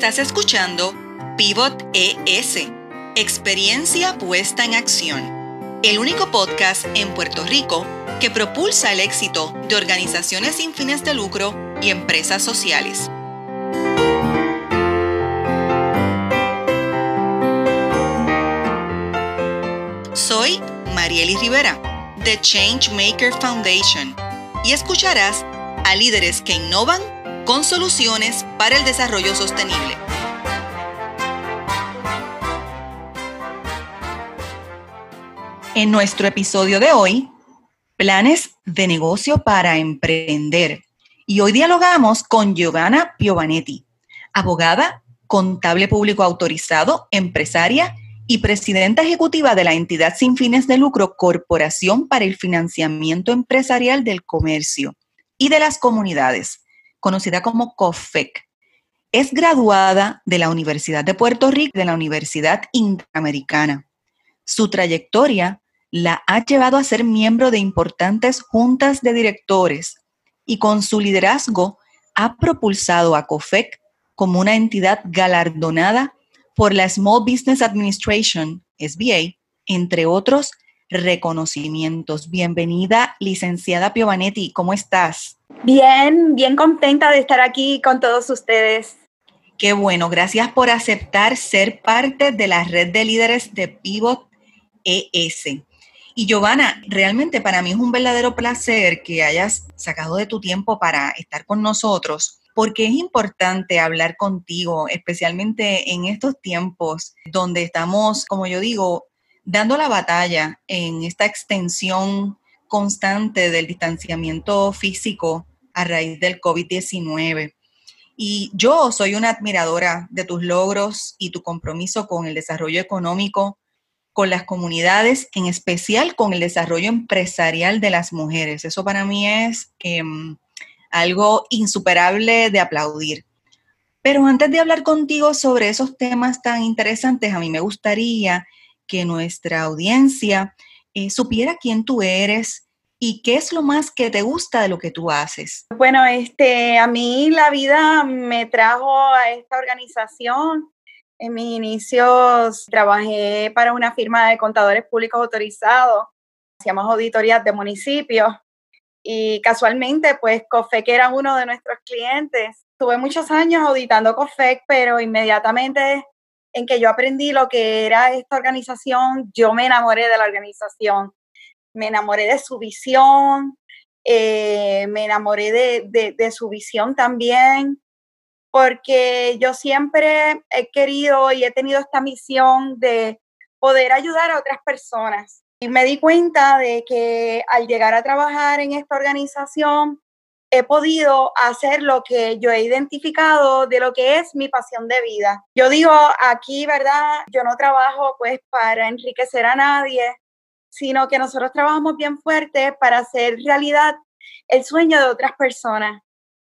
Estás escuchando Pivot ES, experiencia puesta en acción, el único podcast en Puerto Rico que propulsa el éxito de organizaciones sin fines de lucro y empresas sociales. Soy Marieli Rivera, de Changemaker Foundation, y escucharás a líderes que innovan con soluciones para el desarrollo sostenible. En nuestro episodio de hoy, planes de negocio para emprender. Y hoy dialogamos con Giovanna Piovanetti, abogada, contable público autorizado, empresaria y presidenta ejecutiva de la entidad sin fines de lucro Corporación para el Financiamiento Empresarial del Comercio y de las Comunidades, conocida como COFEC. Es graduada de la Universidad de Puerto Rico de la Universidad Interamericana. Su trayectoria la ha llevado a ser miembro de importantes juntas de directores y con su liderazgo ha propulsado a COFEC como una entidad galardonada por la Small Business Administration, SBA, entre otros reconocimientos. Bienvenida, licenciada Piovanetti, ¿cómo estás? Bien, bien contenta de estar aquí con todos ustedes. Qué bueno, gracias por aceptar ser parte de la red de líderes de Pivot ES. Y Giovanna, realmente para mí es un verdadero placer que hayas sacado de tu tiempo para estar con nosotros, porque es importante hablar contigo, especialmente en estos tiempos donde estamos, como yo digo, dando la batalla en esta extensión constante del distanciamiento físico a raíz del COVID-19. Y yo soy una admiradora de tus logros y tu compromiso con el desarrollo económico, con las comunidades, en especial con el desarrollo empresarial de las mujeres. Eso para mí es em, algo insuperable de aplaudir. Pero antes de hablar contigo sobre esos temas tan interesantes, a mí me gustaría que nuestra audiencia eh, supiera quién tú eres y qué es lo más que te gusta de lo que tú haces. Bueno, este, a mí la vida me trajo a esta organización. En mis inicios trabajé para una firma de contadores públicos autorizados, hacíamos auditorías de municipios y casualmente pues COFEC era uno de nuestros clientes. Tuve muchos años auditando COFEC, pero inmediatamente en que yo aprendí lo que era esta organización, yo me enamoré de la organización, me enamoré de su visión, eh, me enamoré de, de, su visión también, porque yo siempre he querido y he tenido esta misión de poder ayudar a otras personas. Y me di cuenta de que al llegar a trabajar en esta organización, he podido hacer lo que yo he identificado de lo que es mi pasión de vida. Yo digo aquí, ¿verdad? Yo no trabajo pues para enriquecer a nadie, sino que nosotros trabajamos bien fuerte para hacer realidad el sueño de otras personas.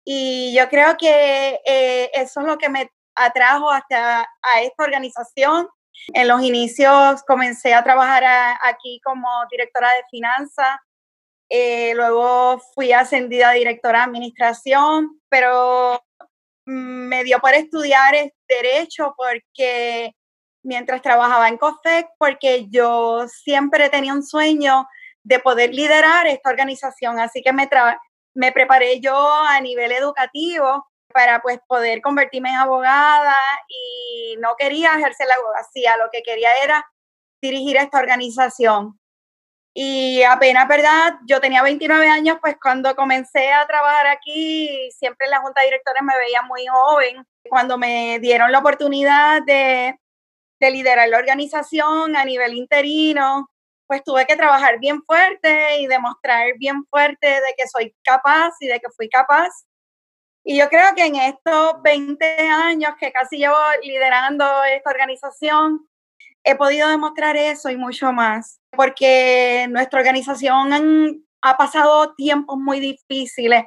Y yo creo que eh, eso es lo que me atrajo hasta a esta organización. En los inicios comencé a trabajar aquí como directora de finanzas eh, luego fui ascendida a directora de administración, pero me dio por estudiar derecho porque mientras trabajaba en COFEC, porque yo siempre tenía un sueño de poder liderar esta organización, así que me, me preparé yo a nivel educativo para pues poder convertirme en abogada y no quería ejercer la abogacía, lo que quería era dirigir esta organización. Y apenas, ¿verdad? Yo tenía 29 años, pues cuando comencé a trabajar aquí, siempre en la junta de directores me veía muy joven. Cuando me dieron la oportunidad de, de liderar la organización a nivel interino, pues tuve que trabajar bien fuerte y demostrar bien fuerte de que soy capaz y de que fui capaz. Y yo creo que en estos 20 años que casi llevo liderando esta organización, he podido demostrar eso y mucho más, porque nuestra organización ha pasado tiempos muy difíciles,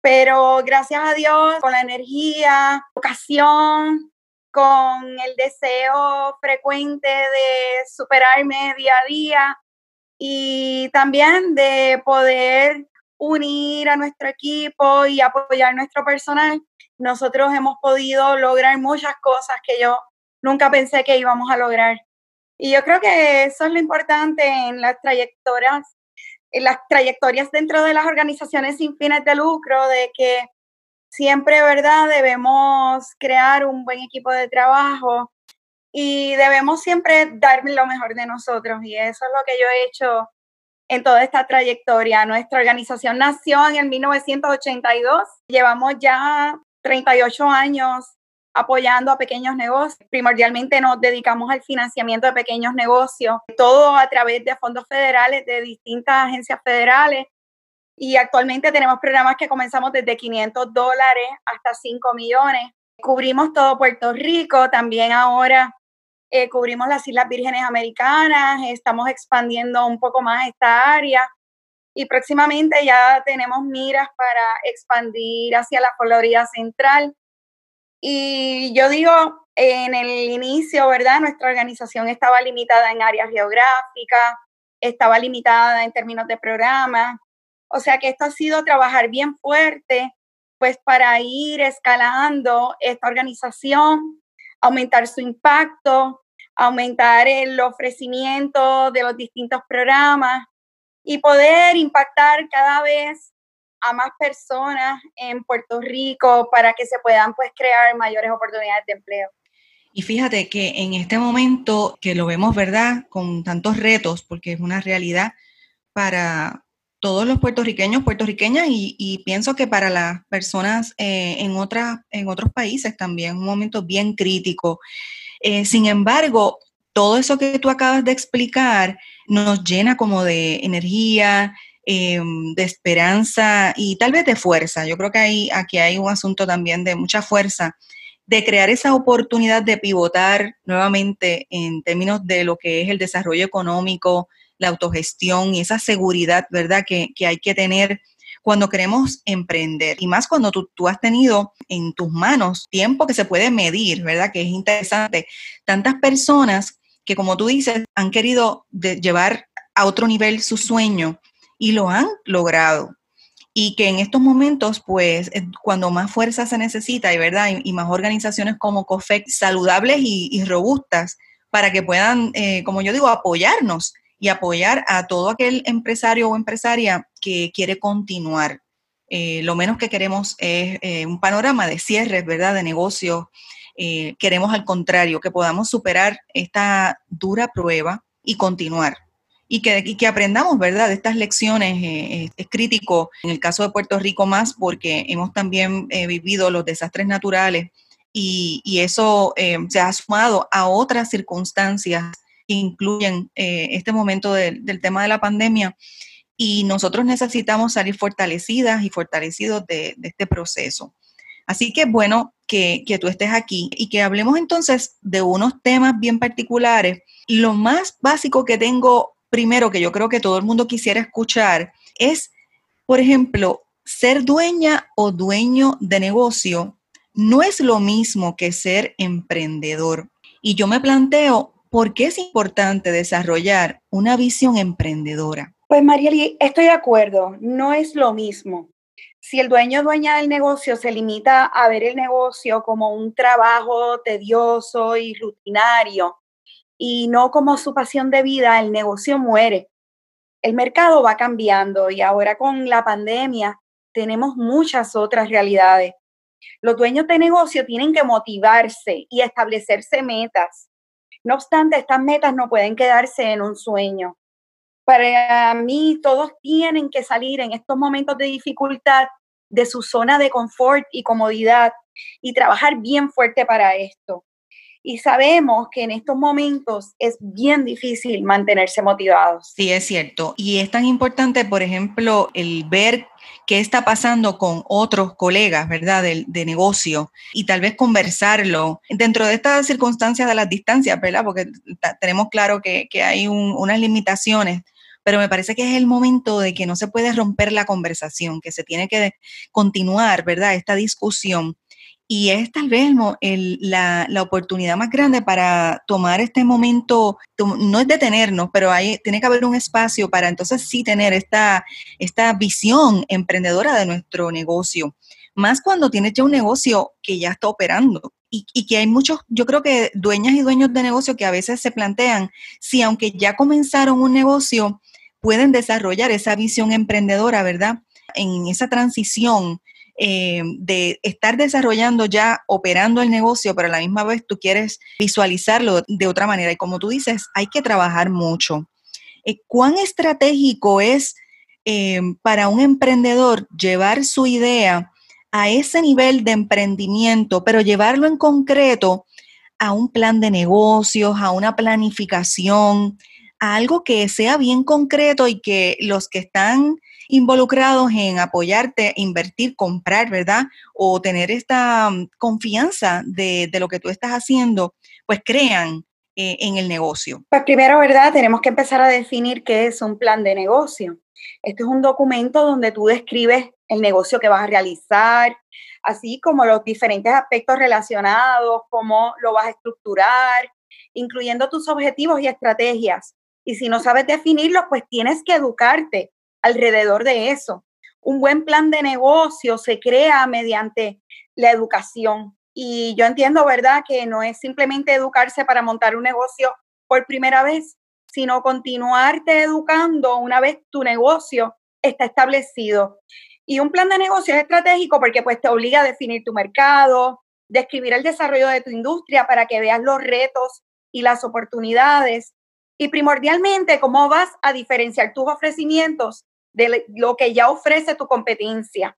pero gracias a Dios, con la energía, vocación, con el deseo frecuente de superarme día a día y también de poder unir a nuestro equipo y apoyar nuestro personal, nosotros hemos podido lograr muchas cosas que yo nunca pensé que íbamos a lograr. Y yo creo que eso es lo importante en las trayectorias, en las trayectorias dentro de las organizaciones sin fines de lucro, de que siempre, ¿verdad? Debemos crear un buen equipo de trabajo y debemos siempre dar lo mejor de nosotros. Y eso es lo que yo he hecho en toda esta trayectoria. Nuestra organización nació en el 1982. Llevamos ya 38 años apoyando a pequeños negocios. Primordialmente nos dedicamos al financiamiento de pequeños negocios, todo a través de fondos federales de distintas agencias federales. Y actualmente tenemos programas que comenzamos desde 500 dólares hasta 5 millones. Cubrimos todo Puerto Rico, también ahora eh, cubrimos las Islas Vírgenes Americanas, estamos expandiendo un poco más esta área y próximamente ya tenemos miras para expandir hacia la Florida Central. Y yo digo, en el inicio, ¿verdad? Nuestra organización estaba limitada en áreas geográficas, estaba limitada en términos de programas. O sea que esto ha sido trabajar bien fuerte, pues para ir escalando esta organización, aumentar su impacto, aumentar el ofrecimiento de los distintos programas y poder impactar cada vez a más personas en Puerto Rico para que se puedan pues crear mayores oportunidades de empleo. Y fíjate que en este momento que lo vemos, ¿verdad? Con tantos retos, porque es una realidad para todos los puertorriqueños, puertorriqueñas y, pienso que para las personas eh, en, otras, en otros países también, un momento bien crítico. Eh, sin embargo, todo eso que tú acabas de explicar nos llena como de energía, em, de esperanza y tal vez de fuerza. Yo creo que hay, aquí hay un asunto también de mucha fuerza, de crear esa oportunidad de pivotar nuevamente en términos de lo que es el desarrollo económico, la autogestión y esa seguridad, ¿verdad?, que, que hay que tener cuando queremos emprender y más cuando tú, tú, has tenido en tus manos tiempo que se puede medir, ¿verdad? Que es interesante. Tantas personas que, como tú dices, han querido llevar a otro nivel su sueño y lo han logrado. Y que en estos momentos, pues, cuando más fuerza se necesita, y verdad, y, más organizaciones como COFEC saludables y, robustas para que puedan, eh, como yo digo, apoyarnos y apoyar a todo aquel empresario o empresaria que quiere continuar. Eh, lo menos que queremos es eh, un panorama de cierres, ¿verdad? De negocios. Eh, queremos al contrario, que podamos superar esta dura prueba y continuar. Y que, que aprendamos, ¿verdad? De estas lecciones es crítico en el caso de Puerto Rico más porque hemos también vivido los desastres naturales y, y eso se ha sumado a otras circunstancias incluyen eh, este momento del tema de la pandemia y nosotros necesitamos salir fortalecidas y fortalecidos de, este proceso. Así que bueno que, que, tú estés aquí y que hablemos entonces de unos temas bien particulares. Lo más básico que tengo primero, que yo creo que todo el mundo quisiera escuchar, es, por ejemplo, ser dueña o dueño de negocio no es lo mismo que ser emprendedor. Y yo me planteo ¿por qué es importante desarrollar una visión emprendedora? Pues Marieli, estoy de acuerdo, no es lo mismo. Si el dueño o dueña del negocio se limita a ver el negocio como un trabajo tedioso y rutinario y no como su pasión de vida, el negocio muere. El mercado va cambiando y ahora con la pandemia tenemos muchas otras realidades. Los dueños de negocio tienen que motivarse y establecerse metas no obstante, estas metas no pueden quedarse en un sueño. Para mí, todos tienen que salir en estos momentos de dificultad de su zona de confort y comodidad y trabajar bien fuerte para esto. Y sabemos que en estos momentos es bien difícil mantenerse motivados. Sí, es cierto. Y es tan importante, por ejemplo, el ver qué está pasando con otros colegas, ¿verdad?, de, negocio y tal vez conversarlo dentro de estas circunstancias de las distancias, ¿verdad? Porque tenemos claro que, hay unas limitaciones, pero me parece que es el momento de que no se puede romper la conversación, que se tiene que continuar, ¿verdad?, esta discusión y es tal vez la, oportunidad más grande para tomar este momento, no es detenernos, pero hay, tiene que haber un espacio para entonces sí tener esta, esta visión emprendedora de nuestro negocio. Más cuando tienes ya un negocio que ya está operando. Y, y, que hay muchos, yo creo que dueñas y dueños de negocio que a veces se plantean si aunque ya comenzaron un negocio, pueden desarrollar esa visión emprendedora, ¿verdad? En esa transición eh, de estar desarrollando ya, operando el negocio, pero a la misma vez tú quieres visualizarlo de otra manera. Y como tú dices, hay que trabajar mucho. Eh, ¿Cuán estratégico es eh, para un emprendedor llevar su idea a ese nivel de emprendimiento, pero llevarlo en concreto a un plan de negocios, a una planificación, a algo que sea bien concreto y que los que están involucrados en apoyarte, invertir, comprar, ¿verdad? O tener esta mm, confianza de, lo que tú estás haciendo, pues crean eh, en el negocio. Pues primero, ¿verdad? Tenemos que empezar a definir qué es un plan de negocio. Este es un documento donde tú describes el negocio que vas a realizar, así como los diferentes aspectos relacionados, cómo lo vas a estructurar, incluyendo tus objetivos y estrategias. Y si no sabes definirlos, pues tienes que educarte alrededor de eso. Un buen plan de negocio se crea mediante la educación. Y yo entiendo, ¿verdad?, que no es simplemente educarse para montar un negocio por primera vez, sino continuarte educando una vez tu negocio está establecido. Y un plan de negocio es estratégico porque pues te obliga a definir tu mercado, describir el desarrollo de tu industria para que veas los retos y las oportunidades y primordialmente cómo vas a diferenciar tus ofrecimientos de lo que ya ofrece tu competencia.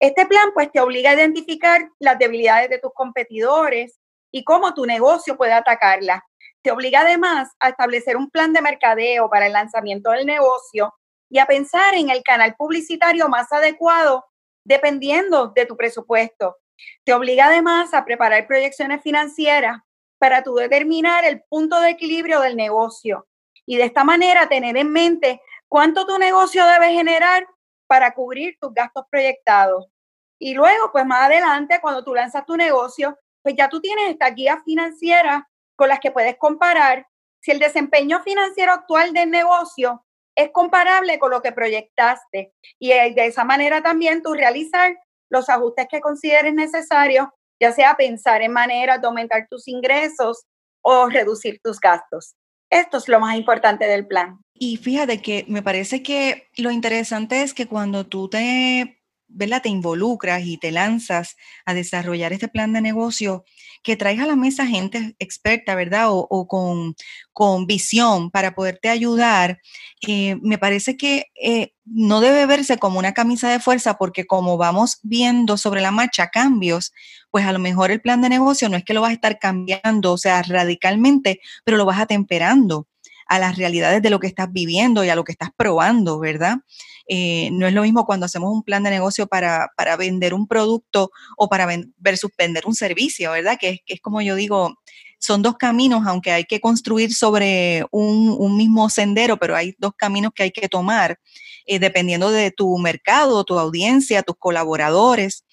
Este plan pues te obliga a identificar las debilidades de tus competidores y cómo tu negocio puede atacarlas. Te obliga además a establecer un plan de mercadeo para el lanzamiento del negocio y a pensar en el canal publicitario más adecuado dependiendo de tu presupuesto. Te obliga además a preparar proyecciones financieras para determinar el punto de equilibrio del negocio y de esta manera tener en mente cuánto tu negocio debe generar para cubrir tus gastos proyectados. Y luego, pues más adelante, cuando tú lanzas tu negocio, pues ya tú tienes esta guía financiera con las que puedes comparar si el desempeño financiero actual del negocio es comparable con lo que proyectaste. Y de esa manera también tú realizar los ajustes que consideres necesarios, ya sea pensar en maneras de aumentar tus ingresos o reducir tus gastos. Esto es lo más importante del plan. Y fíjate que me parece que lo interesante es que cuando tú te, te involucras y te lanzas a desarrollar este plan de negocio, que traes a la mesa gente experta, ¿verdad? O, con, visión para poderte ayudar, eh, me parece que eh, no debe verse como una camisa de fuerza porque como vamos viendo sobre la marcha cambios, pues a lo mejor el plan de negocio no es que lo vas a estar cambiando, o sea, radicalmente, pero lo vas atemperando a las realidades de lo que estás viviendo y a lo que estás probando, ¿verdad? Eh, no es lo mismo cuando hacemos un plan de negocio para, vender un producto o para versus vender un servicio, ¿verdad? Que, es como yo digo, son dos caminos, aunque hay que construir sobre un, mismo sendero, pero hay dos caminos que hay que tomar, eh, dependiendo de tu mercado, tu audiencia, tus colaboradores.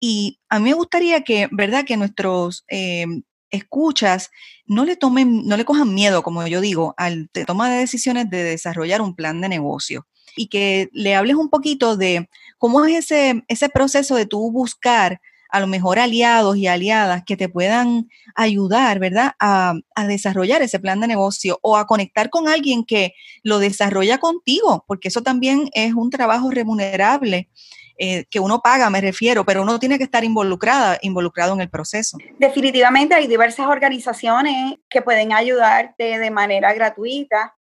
Y a mí me gustaría que, ¿verdad? Que nuestros eh, escuchas no le tomen, no le cojan miedo, como yo digo, al toma de decisiones de desarrollar un plan de negocio y que le hables un poquito de cómo es ese, ese proceso de tú buscar a lo mejor aliados y aliadas que te puedan ayudar, ¿verdad? A, a, desarrollar ese plan de negocio o a conectar con alguien que lo desarrolla contigo, porque eso también es un trabajo remunerable eh, que uno paga, me refiero, pero uno tiene que estar involucrada, involucrado en el proceso. Definitivamente hay diversas organizaciones que pueden ayudarte de manera gratuita,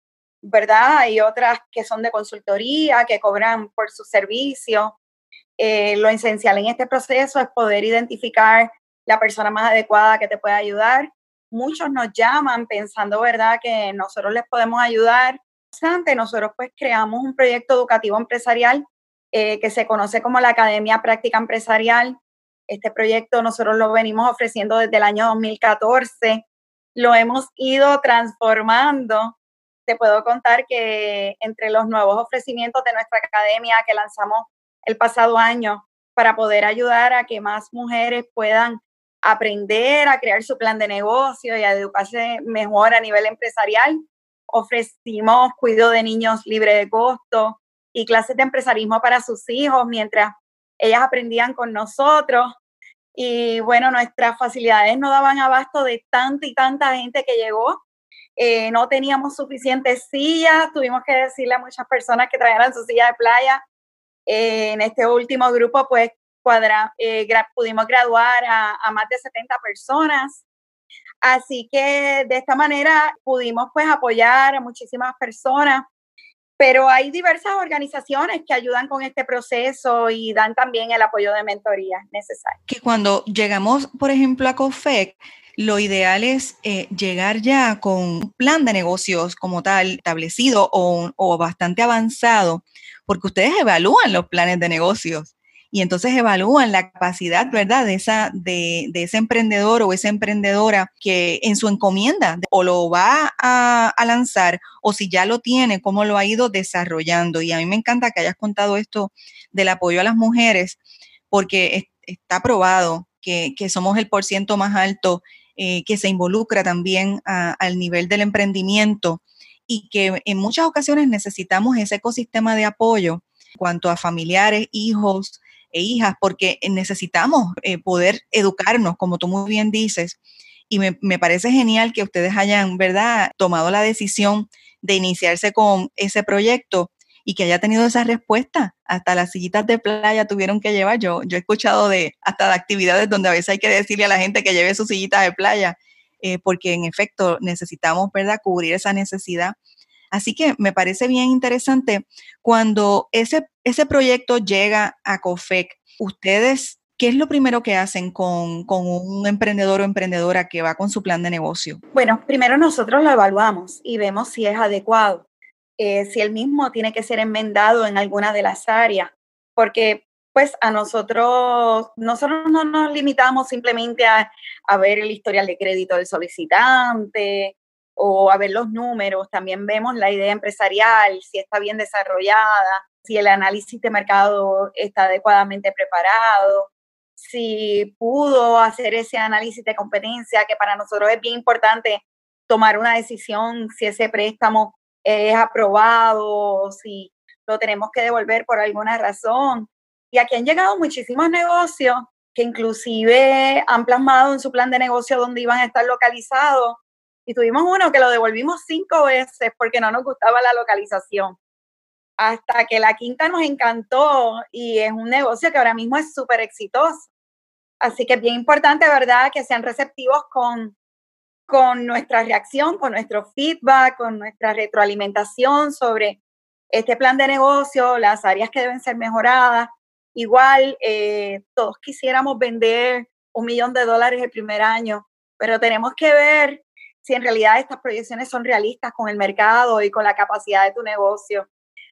¿verdad? Hay otras que son de consultoría, que cobran por su servicio. Eh, lo esencial en este proceso es poder identificar la persona más adecuada que te pueda ayudar. Muchos nos llaman pensando, ¿verdad?, que nosotros les podemos ayudar. Antes, nosotros pues creamos un proyecto educativo empresarial eh, que se conoce como la Academia Práctica Empresarial. Este proyecto nosotros lo venimos ofreciendo desde el año 2014. Lo hemos ido transformando. Te puedo contar que entre los nuevos ofrecimientos de nuestra academia que lanzamos el pasado año, para poder ayudar a que más mujeres puedan aprender a crear su plan de negocio y a educarse mejor a nivel empresarial. Ofrecimos cuidado de niños libre de costo y clases de empresarismo para sus hijos mientras ellas aprendían con nosotros. Y bueno, nuestras facilidades no daban abasto de tanta y tanta gente que llegó. Eh, no teníamos suficientes sillas, tuvimos que decirle a muchas personas que trajeran su silla de playa. Eh, en este último grupo, pues cuadra, eh, pudimos graduar a, a, más de 70 personas. Así que de esta manera pudimos pues apoyar a muchísimas personas pero hay diversas organizaciones que ayudan con este proceso y dan también el apoyo de mentoría necesario. Que cuando llegamos, por ejemplo, a COFEC, lo ideal es eh, llegar ya con un plan de negocios como tal establecido o, o bastante avanzado, porque ustedes evalúan los planes de negocios y entonces evalúan la capacidad, ¿verdad?, de, esa, de, ese emprendedor o esa emprendedora que en su encomienda o lo va a, lanzar o si ya lo tiene, cómo lo ha ido desarrollando. Y a mí me encanta que hayas contado esto del apoyo a las mujeres, porque está probado que, somos el por ciento más alto eh, que se involucra también al nivel del emprendimiento y que en muchas ocasiones necesitamos ese ecosistema de apoyo cuanto a familiares, hijos, e hijas, porque necesitamos eh, poder educarnos, como tú muy bien dices. Y me, me, parece genial que ustedes hayan, ¿verdad?, tomado la decisión de iniciarse con ese proyecto y que haya tenido esa respuesta. Hasta las sillitas de playa tuvieron que llevar. Yo, yo he escuchado de hasta de actividades donde a veces hay que decirle a la gente que lleve su sillita de playa, eh, porque en efecto necesitamos, ¿verdad?, cubrir esa necesidad. Así que me parece bien interesante cuando ese, ese proyecto llega a COFEC, ustedes, ¿qué es lo primero que hacen con, un emprendedor o emprendedora que va con su plan de negocio? Bueno, primero nosotros lo evaluamos y vemos si es adecuado, eh, si el mismo tiene que ser enmendado en alguna de las áreas, porque pues a nosotros, nosotros no nos limitamos simplemente a, a ver el historial de crédito del solicitante, o a ver los números, también vemos la idea empresarial, si está bien desarrollada, si el análisis de mercado está adecuadamente preparado, si pudo hacer ese análisis de competencia, que para nosotros es bien importante tomar una decisión si ese préstamo es aprobado, si lo tenemos que devolver por alguna razón. Y aquí han llegado muchísimos negocios que inclusive han plasmado en su plan de negocio dónde iban a estar localizados y tuvimos uno que lo devolvimos cinco veces porque no nos gustaba la localización. Hasta que la quinta nos encantó y es un negocio que ahora mismo es súper exitoso. Así que es bien importante, ¿verdad?, que sean receptivos con, con nuestra reacción, con nuestro feedback, con nuestra retroalimentación sobre este plan de negocio, las áreas que deben ser mejoradas. Igual, eh, todos quisiéramos vender un millón de dólares el primer año, pero tenemos que ver si en realidad estas proyecciones son realistas con el mercado y con la capacidad de tu negocio.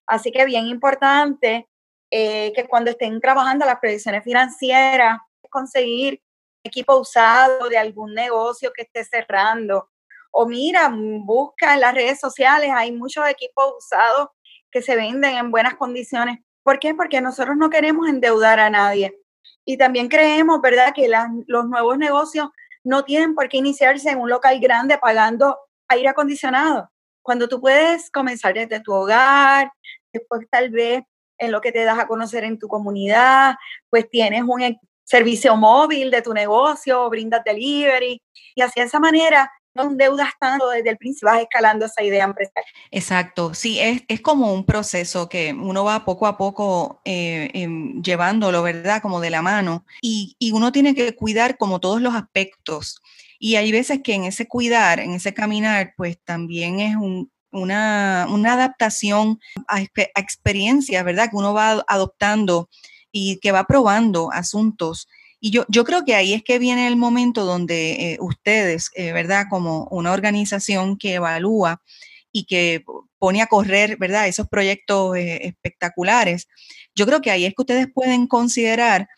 Así que bien importante eh, que cuando estén trabajando las proyecciones financieras, conseguir equipo usado de algún negocio que esté cerrando. O mira, busca en las redes sociales, hay muchos equipos usados que se venden en buenas condiciones. ¿Por qué? Porque nosotros no queremos endeudar a nadie. Y también creemos, ¿verdad?, que los nuevos negocios no tienen por qué iniciarse en un local grande pagando aire acondicionado. Cuando tú puedes comenzar desde tu hogar, después tal vez en lo que te das a conocer en tu comunidad, pues tienes un e, servicio móvil de tu negocio, brindas delivery y así de esa manera no deudas tanto desde el principio, vas escalando esa idea empresarial. Exacto, sí, es, es como un proceso que uno va poco a poco eh, em, llevándolo, ¿verdad? Como de la mano. Y, y uno tiene que cuidar como todos los aspectos. Y hay veces que en ese cuidar, en ese caminar, pues también es un, una, una, adaptación a, a experiencias, ¿verdad? Que uno va adoptando y que va probando asuntos y yo, yo creo que ahí es que viene el momento donde eh, ustedes, eh, ¿verdad? Como una organización que evalúa y que pone a correr, ¿verdad? Esos proyectos eh, espectaculares. Yo creo que ahí es que ustedes pueden considerar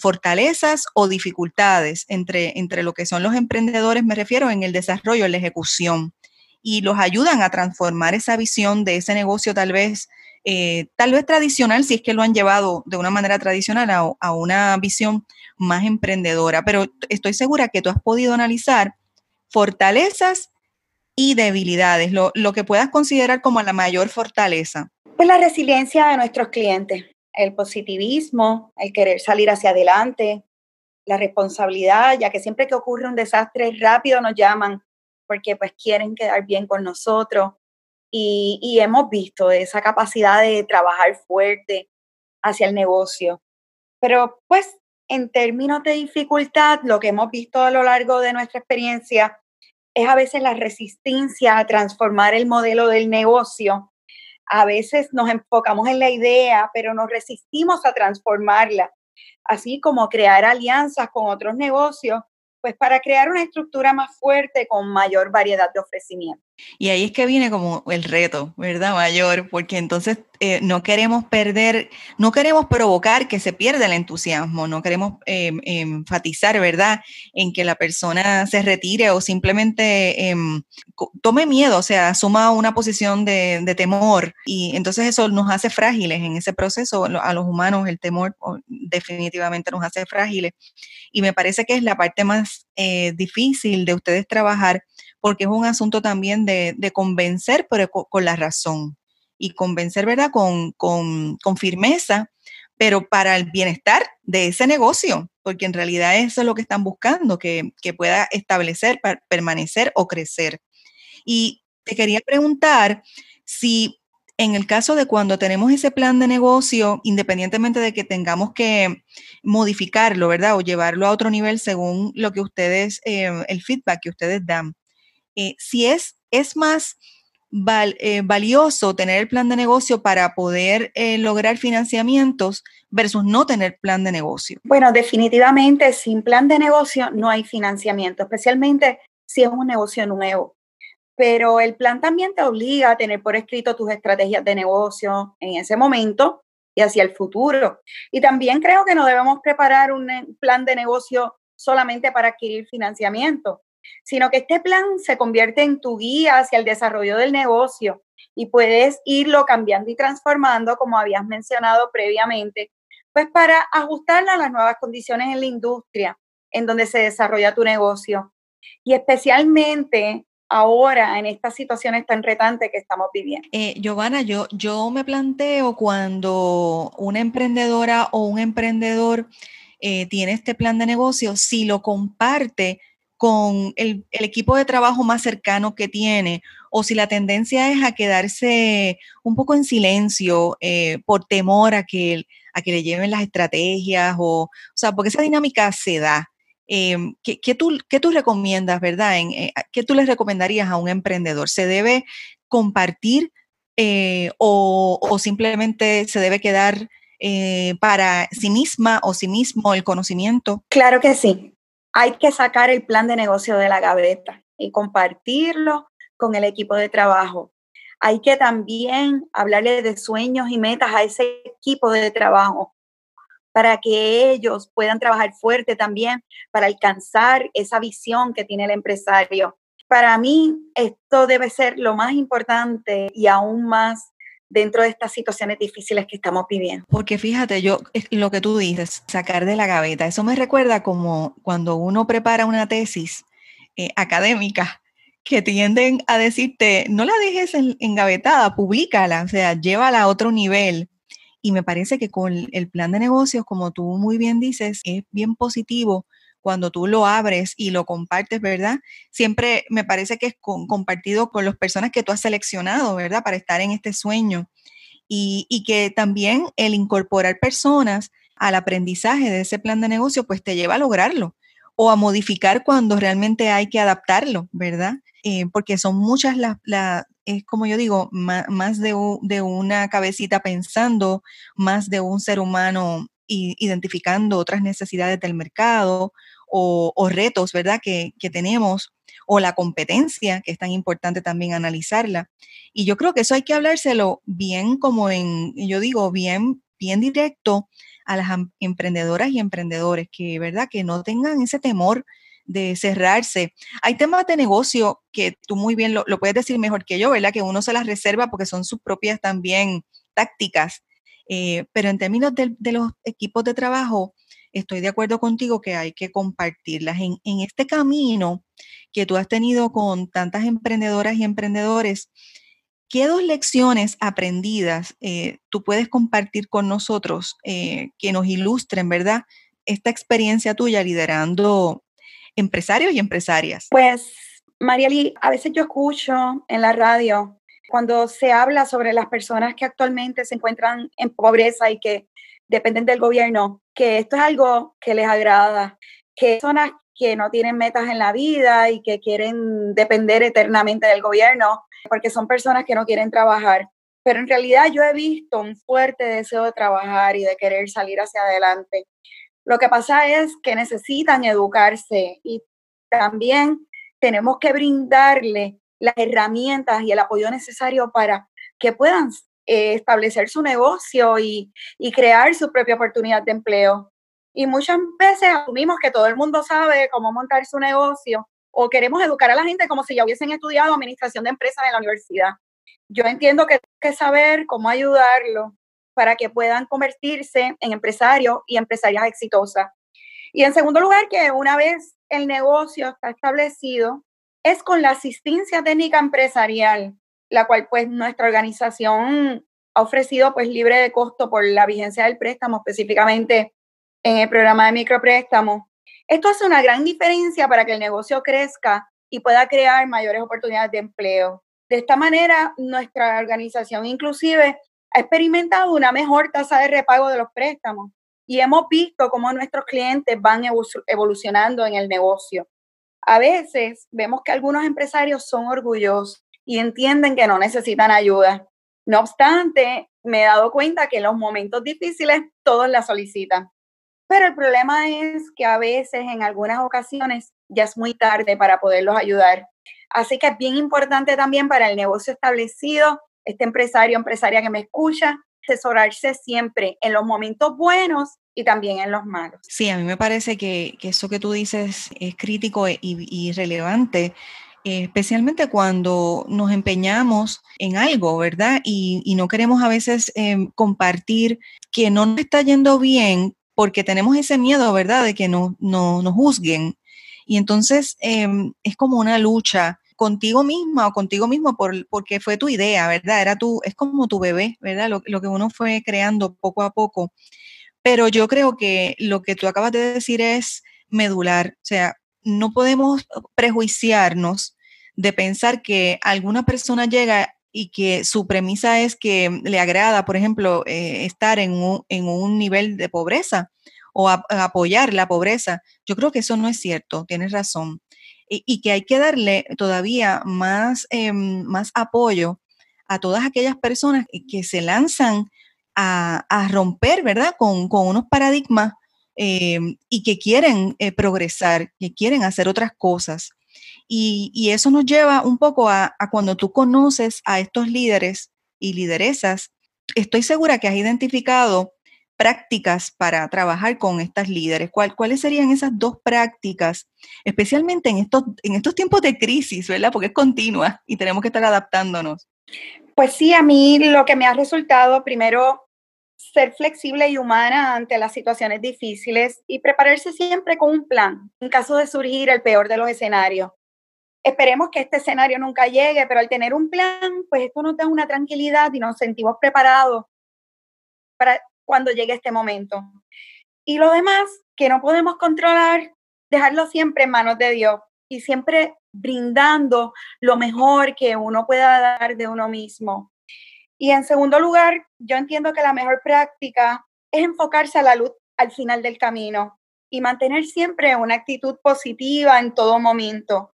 fortalezas o dificultades entre, entre lo que son los emprendedores, me refiero en el desarrollo, en la ejecución, y los ayudan a transformar esa visión de ese negocio tal vez eh, tal vez tradicional, si es que lo han llevado de una manera tradicional a, una visión más emprendedora, pero estoy segura que tú has podido analizar fortalezas y debilidades, lo, lo que puedas considerar como la mayor fortaleza. Pues la resiliencia de nuestros clientes, el positivismo, el querer salir hacia adelante, la responsabilidad, ya que siempre que ocurre un desastre rápido nos llaman porque pues quieren quedar bien con nosotros y, hemos visto esa capacidad de trabajar fuerte hacia el negocio. Pero pues en términos de dificultad, lo que hemos visto a lo largo de nuestra experiencia es a veces la resistencia a transformar el modelo del negocio. A veces nos enfocamos en la idea, pero nos resistimos a transformarla, así como crear alianzas con otros negocios pues para crear una estructura más fuerte con mayor variedad de ofrecimientos. Y ahí es que viene como el reto, ¿verdad? Mayor, porque entonces eh, no queremos perder, no queremos provocar que se pierda el entusiasmo, no queremos em, enfatizar, ¿verdad?, en que la persona se retire o simplemente em, tome miedo, o sea, asuma una posición de, de, temor. Y entonces eso nos hace frágiles en ese proceso. A los humanos el temor definitivamente nos hace frágiles. Y me parece que es la parte más eh, difícil de ustedes trabajar porque es un asunto también de, convencer, pero con, la razón. Y convencer, ¿verdad? Con, firmeza, pero para el bienestar de ese negocio, porque en realidad eso es lo que están buscando, que, que pueda establecer, permanecer o crecer. Y te quería preguntar si en el caso de cuando tenemos ese plan de negocio, independientemente de que tengamos que modificarlo, ¿verdad? O llevarlo a otro nivel según lo que ustedes, eh, el feedback que ustedes dan, eh, si es, es más eh, valioso tener el plan de negocio para poder eh, lograr financiamientos versus no tener plan de negocio? Bueno, definitivamente sin plan de negocio no hay financiamiento, especialmente si es un negocio nuevo. Pero el plan también te obliga a tener por escrito tus estrategias de negocio en ese momento y hacia el futuro. Y también creo que no debemos preparar un plan de negocio solamente para adquirir financiamiento sino que este plan se convierte en tu guía hacia el desarrollo del negocio y puedes irlo cambiando y transformando, como habías mencionado previamente, pues para ajustarlo a las nuevas condiciones en la industria en donde se desarrolla tu negocio. Y especialmente ahora en estas situaciones tan retantes que estamos viviendo. Eh, Giovanna, yo, yo me planteo cuando una emprendedora o un emprendedor eh, tiene este plan de negocio, si lo comparte con el, equipo de trabajo más cercano que tiene, o si la tendencia es a quedarse un poco en silencio eh, por temor a que, a que le lleven las estrategias, o, o sea, porque esa dinámica se da. Em, ¿qué, tú, ¿qué, tú, recomiendas, verdad? Eh, ¿Qué tú le recomendarías a un emprendedor? ¿Se debe compartir eh, o, o, simplemente se debe quedar para sí misma o sí mismo el conocimiento? Claro que sí hay que sacar el plan de negocio de la gaveta y compartirlo con el equipo de trabajo. Hay que también hablarle de sueños y metas a ese equipo de trabajo para que ellos puedan trabajar fuerte también para alcanzar esa visión que tiene el empresario. Para mí, esto debe ser lo más importante y aún más dentro de estas situaciones difíciles que estamos viviendo. Porque fíjate, yo, lo que tú dices, sacar de la gaveta, eso me recuerda como cuando uno prepara una tesis eh, académica que tienden a decirte, no la dejes en, engavetada, públicala, o sea, llévala a otro nivel. Y me parece que con el plan de negocios, como tú muy bien dices, es bien positivo cuando tú lo abres y lo compartes, ¿verdad? Siempre me parece que es compartido con las personas que tú has seleccionado, ¿verdad? Para estar en este sueño. Y, y, que también el incorporar personas al aprendizaje de ese plan de negocio, pues te lleva a lograrlo o a modificar cuando realmente hay que adaptarlo, ¿verdad? Eh, porque son muchas las, es como yo digo, más, de, una cabecita pensando, más de un ser humano identificando otras necesidades del mercado o, retos, ¿verdad?, que, tenemos, o la competencia, que es tan importante también analizarla. Y yo creo que eso hay que hablárselo bien como en, yo digo, bien, bien directo a las emprendedoras y emprendedores, que, ¿verdad?, que no tengan ese temor de cerrarse. Hay temas de negocio que tú muy bien lo, lo, puedes decir mejor que yo, ¿verdad? Que uno se las reserva porque son sus propias también tácticas, eh, pero en términos de, los equipos de trabajo, estoy de acuerdo contigo que hay que compartirlas. En, en este camino que tú has tenido con tantas emprendedoras y emprendedores, ¿Qué dos lecciones aprendidas eh, tú puedes compartir con nosotros eh, que nos ilustren, verdad, esta experiencia tuya liderando empresarios y empresarias? Pues, Marieli, a veces yo escucho en la radio cuando se habla sobre las personas que actualmente se encuentran en pobreza y que dependen del gobierno, que esto es algo que les agrada, que personas que no tienen metas en la vida y que quieren depender eternamente del gobierno, porque son personas que no quieren trabajar. Pero en realidad yo he visto un fuerte deseo de trabajar y de querer salir hacia adelante. Lo que pasa es que necesitan educarse y también tenemos que brindarle las herramientas y el apoyo necesario para que puedan eh, establecer su negocio y, y crear su propia oportunidad de empleo. Y muchas veces asumimos que todo el mundo sabe cómo montar su negocio o queremos educar a la gente como si ya hubiesen estudiado administración de empresas en la universidad. Yo entiendo que hay que saber cómo ayudarlo para que puedan convertirse en empresarios y empresarias exitosas. Y en segundo lugar, que una vez el negocio está establecido, es con la asistencia técnica empresarial, la cual pues nuestra organización ha ofrecido pues libre de costo por la vigencia del préstamo, específicamente en el programa de micropréstamo. Esto hace una gran diferencia para que el negocio crezca y pueda crear mayores oportunidades de empleo. De esta manera, nuestra organización inclusive ha experimentado una mejor tasa de repago de los préstamos y hemos visto cómo nuestros clientes van evolucionando en el negocio. A veces vemos que algunos empresarios son orgullosos y entienden que no necesitan ayuda. No obstante, me he dado cuenta que en los momentos difíciles todos la solicitan. Pero el problema es que a veces, en algunas ocasiones, ya es muy tarde para poderlos ayudar. Así que es bien importante también para el negocio establecido, este empresario, empresaria que me escucha, asesorarse siempre en los momentos buenos y también en los malos. Sí, a mí me parece que, eso que tú dices es crítico y, relevante, especialmente cuando nos empeñamos en algo, ¿verdad? Y, no queremos a veces em, compartir que no nos está yendo bien porque tenemos ese miedo, ¿verdad?, de que no, no, nos juzguen. Y entonces em, es como una lucha contigo misma o contigo mismo por, porque fue tu idea, ¿verdad? Era tu, es como tu bebé, ¿verdad? Lo, lo, que uno fue creando poco a poco. Pero yo creo que lo que tú acabas de decir es medular, o sea, no podemos prejuiciarnos de pensar que alguna persona llega y que su premisa es que le agrada, por ejemplo, eh, estar en un, nivel de pobreza o apoyar la pobreza. Yo creo que eso no es cierto, tienes razón. Y, que hay que darle todavía más, em, más apoyo a todas aquellas personas que se lanzan a, romper, ¿verdad? Con, unos paradigmas em, y que quieren eh, progresar, que quieren hacer otras cosas. Y, eso nos lleva un poco a, cuando tú conoces a estos líderes y lideresas, estoy segura que has identificado prácticas para trabajar con estas líderes. ¿Cuáles serían esas dos prácticas, especialmente en estos, en estos tiempos de crisis, ¿verdad? Porque es continua y tenemos que estar adaptándonos. Pues sí, a mí lo que me ha resultado, primero, ser flexible y humana ante las situaciones difíciles y prepararse siempre con un plan en caso de surgir el peor de los escenarios. Esperemos que este escenario nunca llegue, pero al tener un plan, pues esto nos da una tranquilidad y nos sentimos preparados para cuando llegue este momento. Y lo demás, que no podemos controlar, dejarlo siempre en manos de Dios y siempre brindando lo mejor que uno pueda dar de uno mismo. Y en segundo lugar, yo entiendo que la mejor práctica es enfocarse a la luz al final del camino y mantener siempre una actitud positiva en todo momento.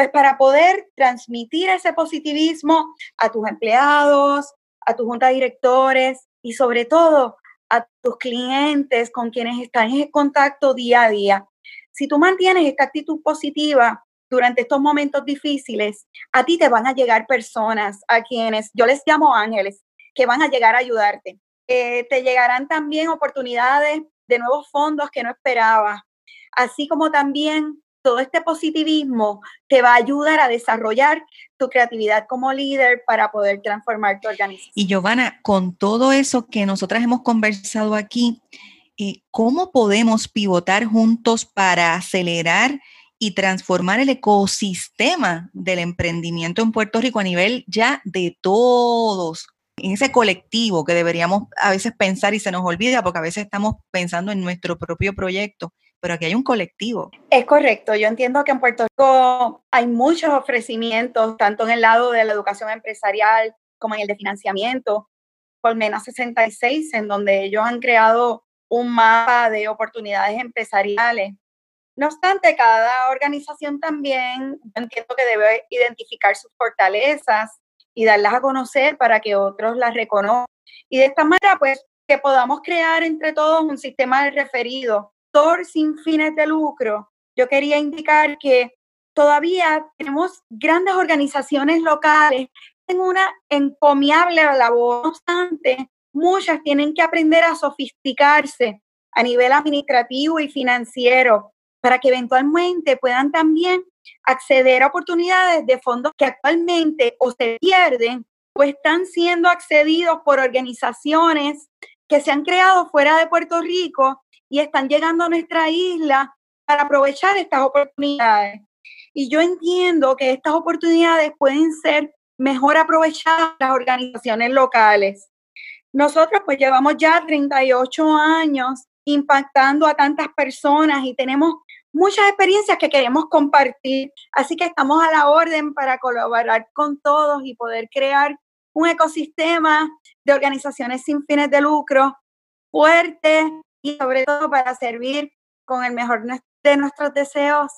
Pues para poder transmitir ese positivismo a tus empleados, a tu junta de directores y sobre todo a tus clientes con quienes estás en contacto día a día. Si tú mantienes esta actitud positiva durante estos momentos difíciles, a ti te van a llegar personas a quienes yo les llamo ángeles, que van a llegar a ayudarte. Eh, te llegarán también oportunidades de nuevos fondos que no esperabas, así como también todo este positivismo te va a ayudar a desarrollar tu creatividad como líder para poder transformar tu organización. Y Giovanna, con todo eso que nosotras hemos conversado aquí, eh, ¿cómo podemos pivotar juntos para acelerar y transformar el ecosistema del emprendimiento en Puerto Rico a nivel ya de todos? En ese colectivo que deberíamos a veces pensar y se nos olvida porque a veces estamos pensando en nuestro propio proyecto pero aquí hay un colectivo. Es correcto, yo entiendo que en Puerto Rico hay muchos ofrecimientos, tanto en el lado de la educación empresarial como en el de financiamiento, por menos 66, en donde ellos han creado un mapa de oportunidades empresariales. No obstante, cada organización también, entiendo que debe identificar sus fortalezas y darlas a conocer para que otros las reconozcan. Y de esta manera, pues, que podamos crear entre todos un sistema de referido sin fines de lucro, yo quería indicar que todavía tenemos grandes organizaciones locales en una encomiable labor. No obstante, muchas tienen que aprender a sofisticarse a nivel administrativo y financiero para que eventualmente puedan también acceder a oportunidades de fondos que actualmente o se pierden o están siendo accedidos por organizaciones que se han creado fuera de Puerto Rico y están llegando a nuestra isla para aprovechar estas oportunidades. Y yo entiendo que estas oportunidades pueden ser mejor aprovechadas las organizaciones locales. Nosotros pues llevamos ya 38 años impactando a tantas personas y tenemos muchas experiencias que queremos compartir. Así que estamos a la orden para colaborar con todos y poder crear un ecosistema de organizaciones sin fines de lucro fuerte, y sobre todo para servir con el mejor de nuestros deseos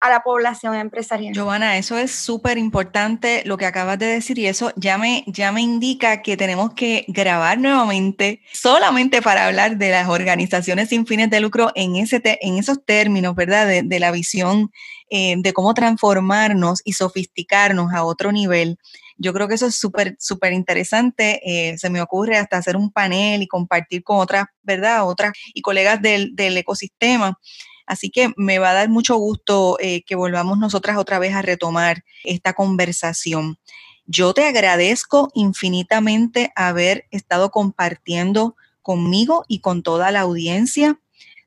a la población empresarial. Giovanna, eso es súper importante lo que acabas de decir y eso ya me, ya me indica que tenemos que grabar nuevamente solamente para hablar de las organizaciones sin fines de lucro en, ese en esos términos, ¿verdad? De, la visión eh, de cómo transformarnos y sofisticarnos a otro nivel. Yo creo que eso es súper, súper interesante. Eh, se me ocurre hasta hacer un panel y compartir con otras, ¿verdad? Otras y colegas del, ecosistema. Así que me va a dar mucho gusto eh, que volvamos nosotras otra vez a retomar esta conversación. Yo te agradezco infinitamente haber estado compartiendo conmigo y con toda la audiencia.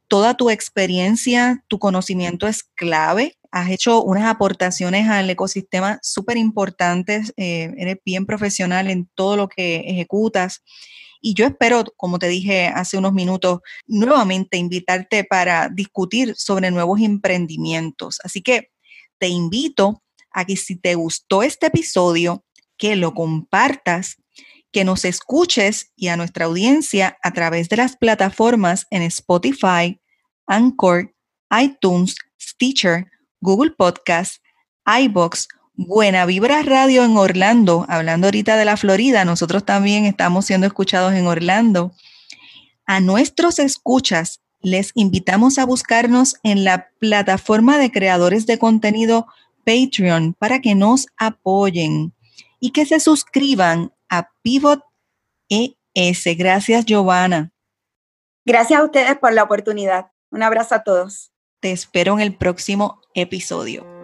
Toda tu experiencia, tu conocimiento es clave has hecho unas aportaciones al ecosistema súper importantes, eh, eres bien profesional en todo lo que ejecutas. Y yo espero, como te dije hace unos minutos, nuevamente invitarte para discutir sobre nuevos emprendimientos. Así que te invito a que si te gustó este episodio, que lo compartas, que nos escuches y a nuestra audiencia a través de las plataformas en Spotify, Anchor, iTunes, Stitcher, Google Podcast, iBox, Buena Vibra Radio en Orlando, hablando ahorita de la Florida, nosotros también estamos siendo escuchados en Orlando. A nuestros escuchas les invitamos a buscarnos en la plataforma de creadores de contenido Patreon para que nos apoyen y que se suscriban a Pivot ES. Gracias, Giovanna. Gracias a ustedes por la oportunidad. Un abrazo a todos. Te espero en el próximo episodio.